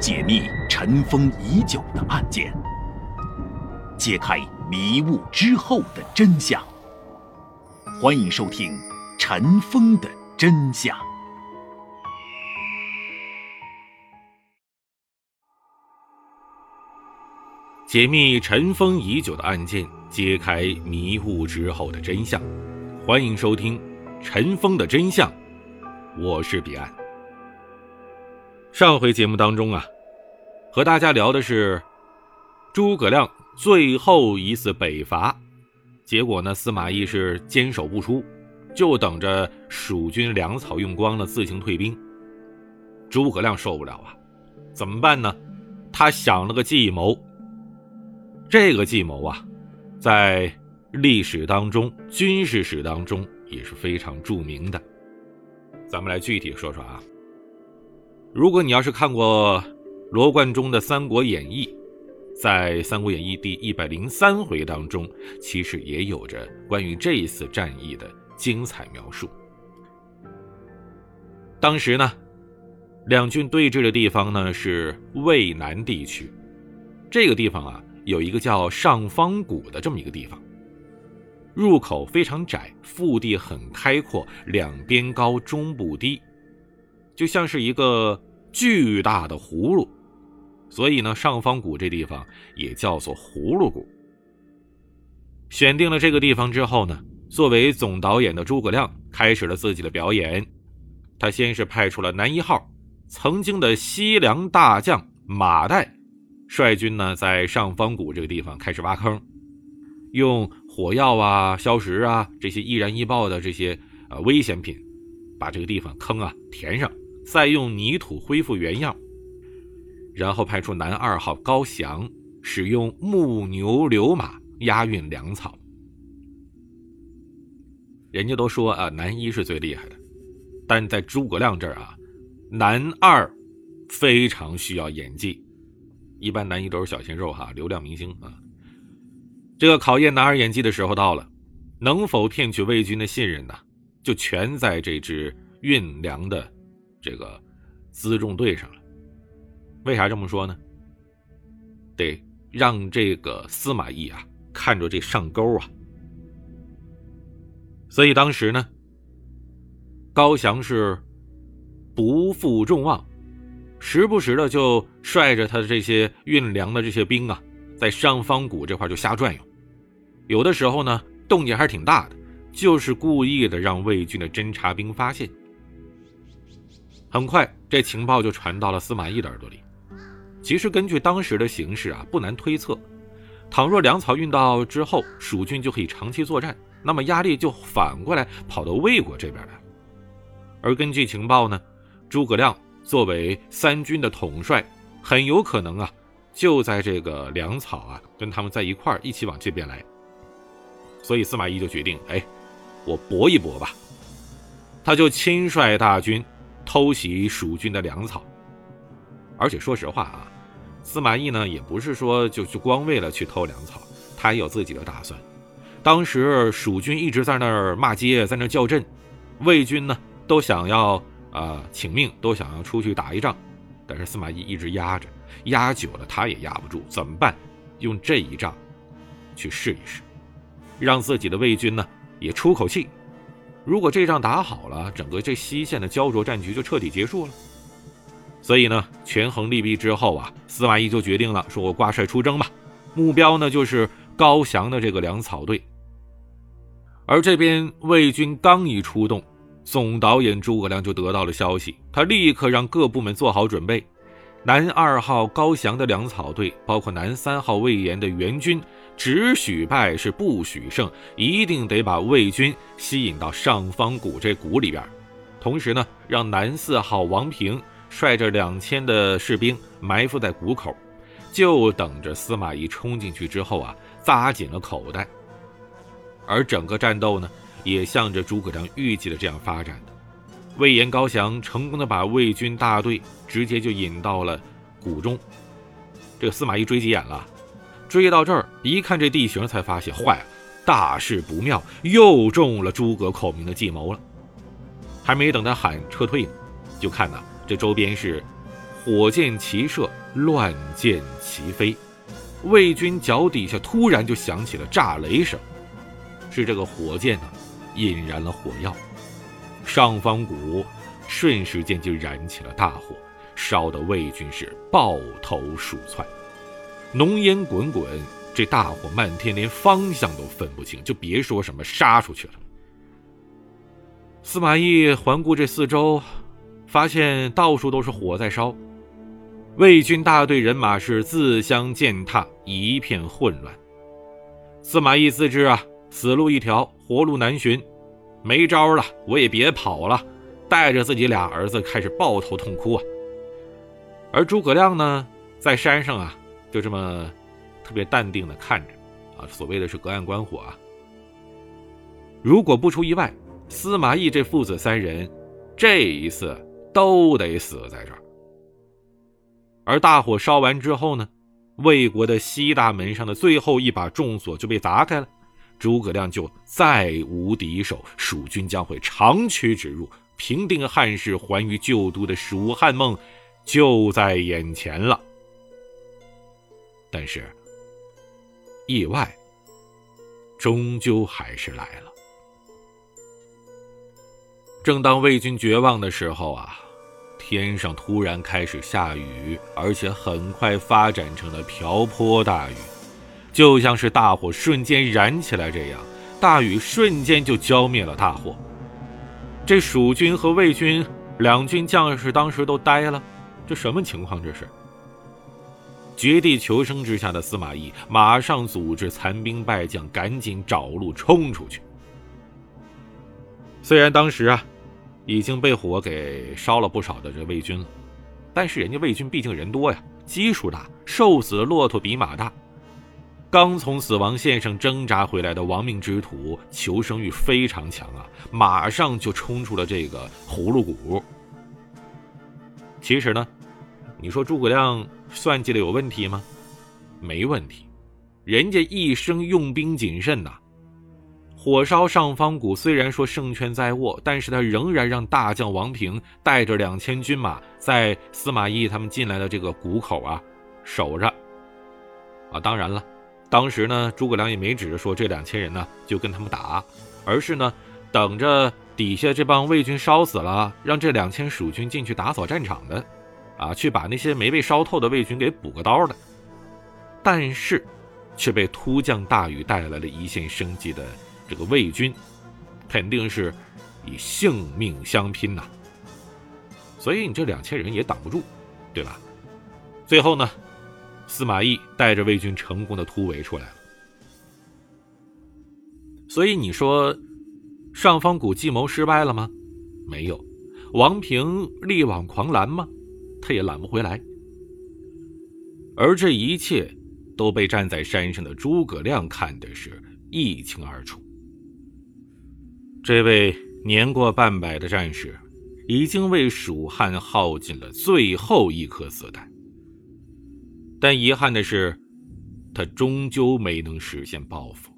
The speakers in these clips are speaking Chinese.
解密尘封已久的案件，揭开迷雾之后的真相。欢迎收听《尘封的真相》。解密尘封已久的案件，揭开迷雾之后的真相。欢迎收听《尘封的真相》，我是彼岸。上回节目当中啊，和大家聊的是诸葛亮最后一次北伐，结果呢，司马懿是坚守不出，就等着蜀军粮草用光了自行退兵。诸葛亮受不了啊，怎么办呢？他想了个计谋。这个计谋啊，在历史当中、军事史当中也是非常著名的。咱们来具体说说啊。如果你要是看过罗贯中的《三国演义》，在《三国演义》第一百零三回当中，其实也有着关于这一次战役的精彩描述。当时呢，两军对峙的地方呢是渭南地区，这个地方啊有一个叫上方谷的这么一个地方，入口非常窄，腹地很开阔，两边高，中部低。就像是一个巨大的葫芦，所以呢，上方谷这地方也叫做葫芦谷。选定了这个地方之后呢，作为总导演的诸葛亮开始了自己的表演。他先是派出了男一号曾经的西凉大将马岱，率军呢在上方谷这个地方开始挖坑，用火药啊、硝石啊这些易燃易爆的这些呃危险品，把这个地方坑啊填上。再用泥土恢复原样，然后派出男二号高翔，使用木牛流马押运粮草。人家都说啊，男一是最厉害的，但在诸葛亮这儿啊，男二非常需要演技。一般男一都是小鲜肉哈，流量明星啊。这个考验男二演技的时候到了，能否骗取魏军的信任呢？就全在这支运粮的。这个辎重队上了，为啥这么说呢？得让这个司马懿啊看着这上钩啊。所以当时呢，高翔是不负众望，时不时的就率着他的这些运粮的这些兵啊，在上方谷这块就瞎转悠。有的时候呢，动静还是挺大的，就是故意的让魏军的侦察兵发现。很快，这情报就传到了司马懿的耳朵里。其实，根据当时的形势啊，不难推测，倘若粮草运到之后，蜀军就可以长期作战，那么压力就反过来跑到魏国这边来。而根据情报呢，诸葛亮作为三军的统帅，很有可能啊，就在这个粮草啊跟他们在一块儿一起往这边来。所以，司马懿就决定，哎，我搏一搏吧。他就亲率大军。偷袭蜀军的粮草，而且说实话啊，司马懿呢也不是说就就光为了去偷粮草，他也有自己的打算。当时蜀军一直在那儿骂街，在那儿叫阵，魏军呢都想要啊请命，都想要出去打一仗，但是司马懿一直压着，压久了他也压不住，怎么办？用这一仗去试一试，让自己的魏军呢也出口气。如果这仗打好了，整个这西线的焦灼战局就彻底结束了。所以呢，权衡利弊之后啊，司马懿就决定了，说我挂帅出征吧，目标呢就是高翔的这个粮草队。而这边魏军刚一出动，总导演诸葛亮就得到了消息，他立刻让各部门做好准备。南二号高翔的粮草队，包括南三号魏延的援军，只许败是不许胜，一定得把魏军吸引到上方谷这谷里边。同时呢，让南四号王平率着两千的士兵埋伏在谷口，就等着司马懿冲进去之后啊，扎紧了口袋。而整个战斗呢，也向着诸葛亮预计的这样发展。魏延、高翔成功的把魏军大队直接就引到了谷中，这个司马懿追急眼了，追到这儿一看这地形，才发现坏了，大事不妙，又中了诸葛孔明的计谋了。还没等他喊撤退呢，就看呐，这周边是火箭齐射，乱箭齐飞。魏军脚底下突然就响起了炸雷声，是这个火箭呢引燃了火药，上方谷瞬时间就燃起了大火，烧得魏军是抱头鼠窜，浓烟滚滚，这大火漫天，连方向都分不清，就别说什么杀出去了。司马懿环顾这四周，发现到处都是火在烧，魏军大队人马是自相践踏，一片混乱。司马懿自知啊，死路一条，活路难寻，没招了，我也别跑了，带着自己俩儿子开始抱头痛哭啊。而诸葛亮呢，在山上啊，就这么特别淡定的看着，啊，所谓的是隔岸观火啊。如果不出意外。司马懿这父子三人，这一次都得死在这儿。而大火烧完之后呢，魏国的西大门上的最后一把重锁就被砸开了，诸葛亮就再无敌手，蜀军将会长驱直入，平定汉室，还于旧都的蜀汉梦就在眼前了。但是，意外终究还是来了。正当魏军绝望的时候啊，天上突然开始下雨，而且很快发展成了瓢泼大雨，就像是大火瞬间燃起来这样，大雨瞬间就浇灭了大火。这蜀军和魏军两军将士当时都呆了，这什么情况？这是绝地求生之下的司马懿，马上组织残兵败将赶紧找路冲出去。虽然当时啊。已经被火给烧了不少的这魏军了，但是人家魏军毕竟人多呀，基数大，瘦死的骆驼比马大。刚从死亡线上挣扎回来的亡命之徒，求生欲非常强啊，马上就冲出了这个葫芦谷。其实呢，你说诸葛亮算计的有问题吗？没问题，人家一生用兵谨慎呐。火烧上方谷，虽然说胜券在握，但是他仍然让大将王平带着两千军马在司马懿他们进来的这个谷口啊守着。啊，当然了，当时呢，诸葛亮也没指着说这两千人呢就跟他们打，而是呢等着底下这帮魏军烧死了，让这两千蜀军进去打扫战场的，啊，去把那些没被烧透的魏军给补个刀的。但是，却被突降大雨带来了一线生机的。这个魏军肯定是以性命相拼呐，所以你这两千人也挡不住，对吧？最后呢，司马懿带着魏军成功的突围出来了。所以你说上方谷计谋失败了吗？没有。王平力挽狂澜吗？他也揽不回来。而这一切都被站在山上的诸葛亮看的是一清二楚。这位年过半百的战士，已经为蜀汉耗尽了最后一颗子弹。但遗憾的是，他终究没能实现报复。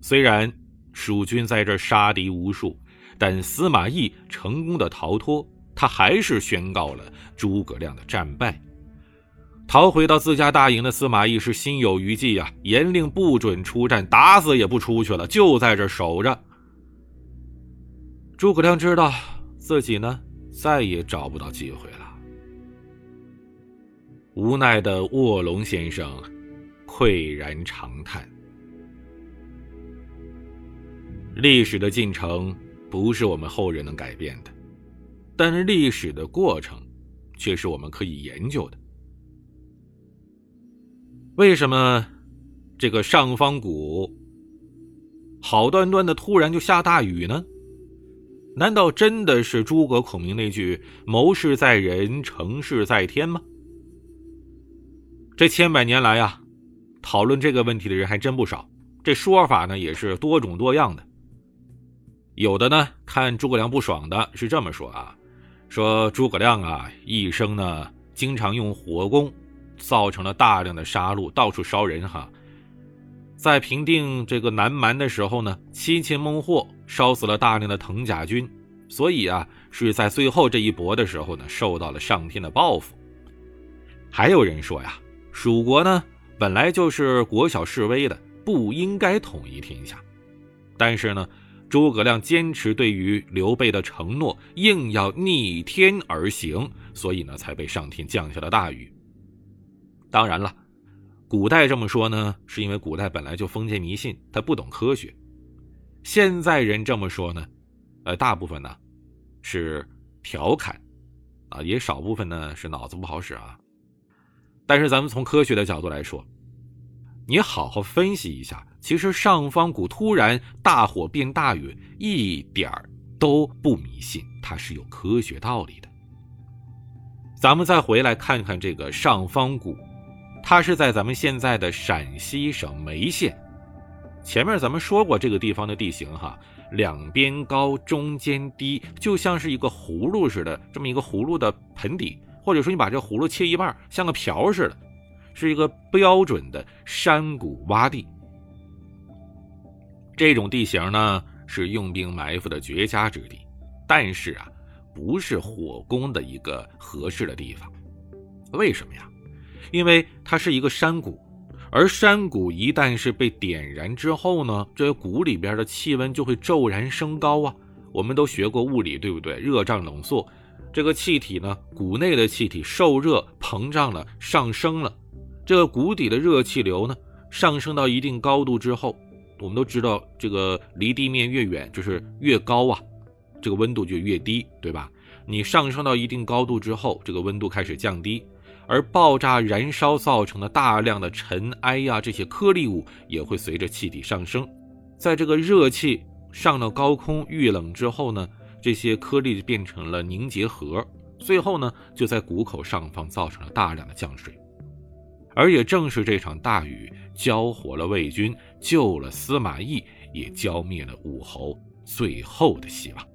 虽然蜀军在这杀敌无数，但司马懿成功的逃脱，他还是宣告了诸葛亮的战败。逃回到自家大营的司马懿是心有余悸呀，严令不准出战，打死也不出去了，就在这守着。诸葛亮知道自己呢再也找不到机会了，无奈的卧龙先生喟然长叹。历史的进程不是我们后人能改变的，但是历史的过程却是我们可以研究的。为什么这个上方谷好端端的突然就下大雨呢？难道真的是诸葛孔明那句“谋事在人，成事在天”吗？这千百年来呀，讨论这个问题的人还真不少，这说法呢也是多种多样的。有的呢看诸葛亮不爽的是这么说啊，说诸葛亮啊一生呢经常用火攻，造成了大量的杀戮，到处烧人哈。在平定这个南蛮的时候呢，七擒孟获，烧死了大量的藤甲军，所以啊，是在最后这一搏的时候呢，受到了上天的报复。还有人说呀，蜀国呢本来就是国小势微的，不应该统一天下。但是呢，诸葛亮坚持对于刘备的承诺，硬要逆天而行，所以呢，才被上天降下了大雨。当然了，古代这么说呢，是因为古代本来就封建迷信，他不懂科学。现在人这么说呢，呃，大部分呢是调侃，啊，也少部分呢是脑子不好使啊。但是咱们从科学的角度来说，你好好分析一下，其实上方谷突然大火变大雨，一点都不迷信，它是有科学道理的。咱们再回来看看这个上方谷。它是在咱们现在的陕西省眉县。前面咱们说过这个地方的地形哈，两边高，中间低，就像是一个葫芦似的，这么一个葫芦的盆底，或者说你把这葫芦切一半，像个瓢似的，是一个标准的山谷洼地。这种地形呢，是用兵埋伏的绝佳之地，但是啊，不是火攻的一个合适的地方。为什么呀？因为它是一个山谷，而山谷一旦是被点燃之后呢，这个谷里边的气温就会骤然升高啊。我们都学过物理，对不对？热胀冷缩，这个气体呢，谷内的气体受热膨胀了，上升了。这个谷底的热气流呢，上升到一定高度之后，我们都知道，这个离地面越远，就是越高啊，这个温度就越低，对吧？你上升到一定高度之后，这个温度开始降低。而爆炸燃烧造成的大量的尘埃呀，这些颗粒物也会随着气体上升，在这个热气上了高空遇冷之后呢，这些颗粒就变成了凝结核，最后呢就在谷口上方造成了大量的降水。而也正是这场大雨浇活了魏军，救了司马懿，也浇灭了武侯最后的希望。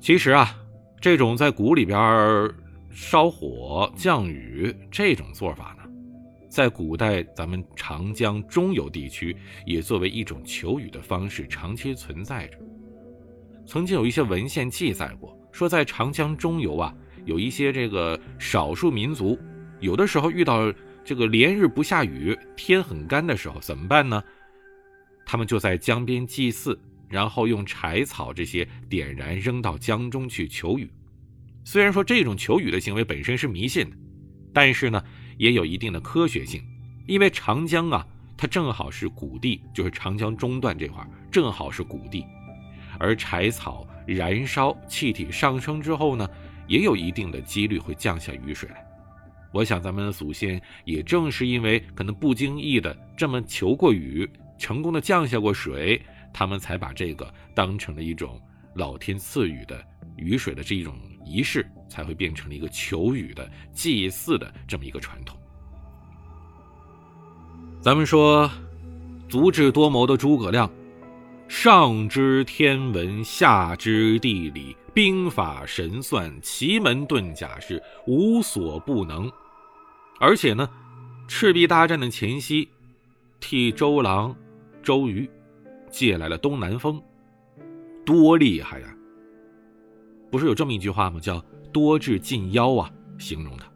其实啊，这种在谷里边烧火降雨这种做法，在古代咱们长江中游地区也作为一种求雨的方式长期存在着。曾经有一些文献记载过，说在长江中游啊，有一些这个少数民族，有的时候遇到这个连日不下雨，天很干的时候怎么办呢？他们就在江边祭祀，然后用柴草这些点燃扔到江中去求雨。虽然说这种求雨的行为本身是迷信的，但是呢，也有一定的科学性，因为长江啊，它正好是谷地，就是长江中段这块正好是谷地，而柴草燃烧，气体上升之后呢，也有一定的几率会降下雨水来。我想咱们的祖先也正是因为可能不经意的这么求过雨，成功的降下过水，他们才把这个当成了一种老天赐予的雨水的这一种。仪式才会变成了一个求雨的祭祀的这么一个传统。咱们说，足智多谋的诸葛亮，上知天文，下知地理，兵法神算，奇门遁甲是无所不能。而且呢，赤壁大战的前夕，替周郎周瑜借来了东南风，多厉害呀！不是有这么一句话吗？叫“多智近妖”啊，形容他。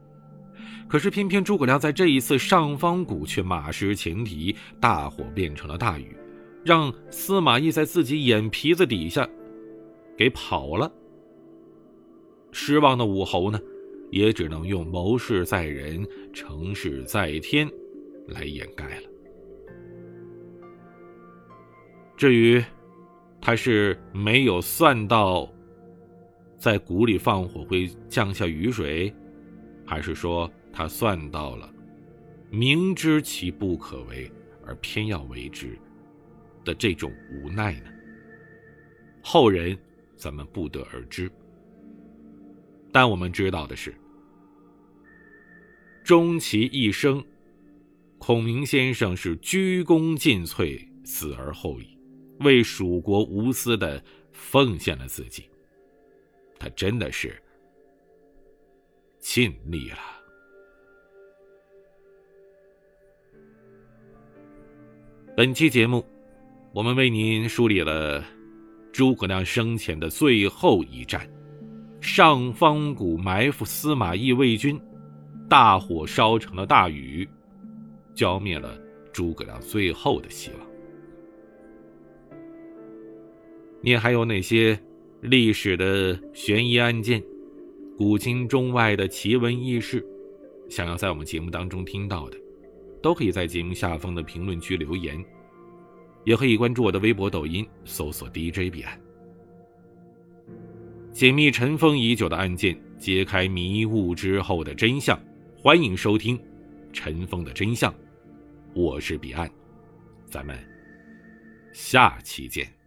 可是偏偏诸葛亮在这一次上方谷却马失前蹄，大火变成了大雨，让司马懿在自己眼皮子底下给跑了。失望的武侯呢，也只能用“谋事在人，成事在天”来掩盖了。至于他是没有算到。在谷里放火会降下雨水，还是说他算到了，明知其不可为而偏要为之的这种无奈呢？后人咱们不得而知。但我们知道的是，终其一生，孔明先生是鞠躬尽瘁，死而后已，为蜀国无私的奉献了自己。他真的是尽力了。本期节目，我们为您梳理了诸葛亮生前的最后一战，上方谷埋伏司马懿魏军，大火烧成了大雨，浇灭了诸葛亮最后的希望。你还有哪些历史的悬疑案件、古今中外的奇闻异事，想要在我们节目当中听到的，都可以在节目下方的评论区留言。也可以关注我的微博、抖音，搜索 DJ 彼岸，解密尘封已久的案件，揭开迷雾之后的真相。欢迎收听《尘封的真相》，我是彼岸，咱们下期见。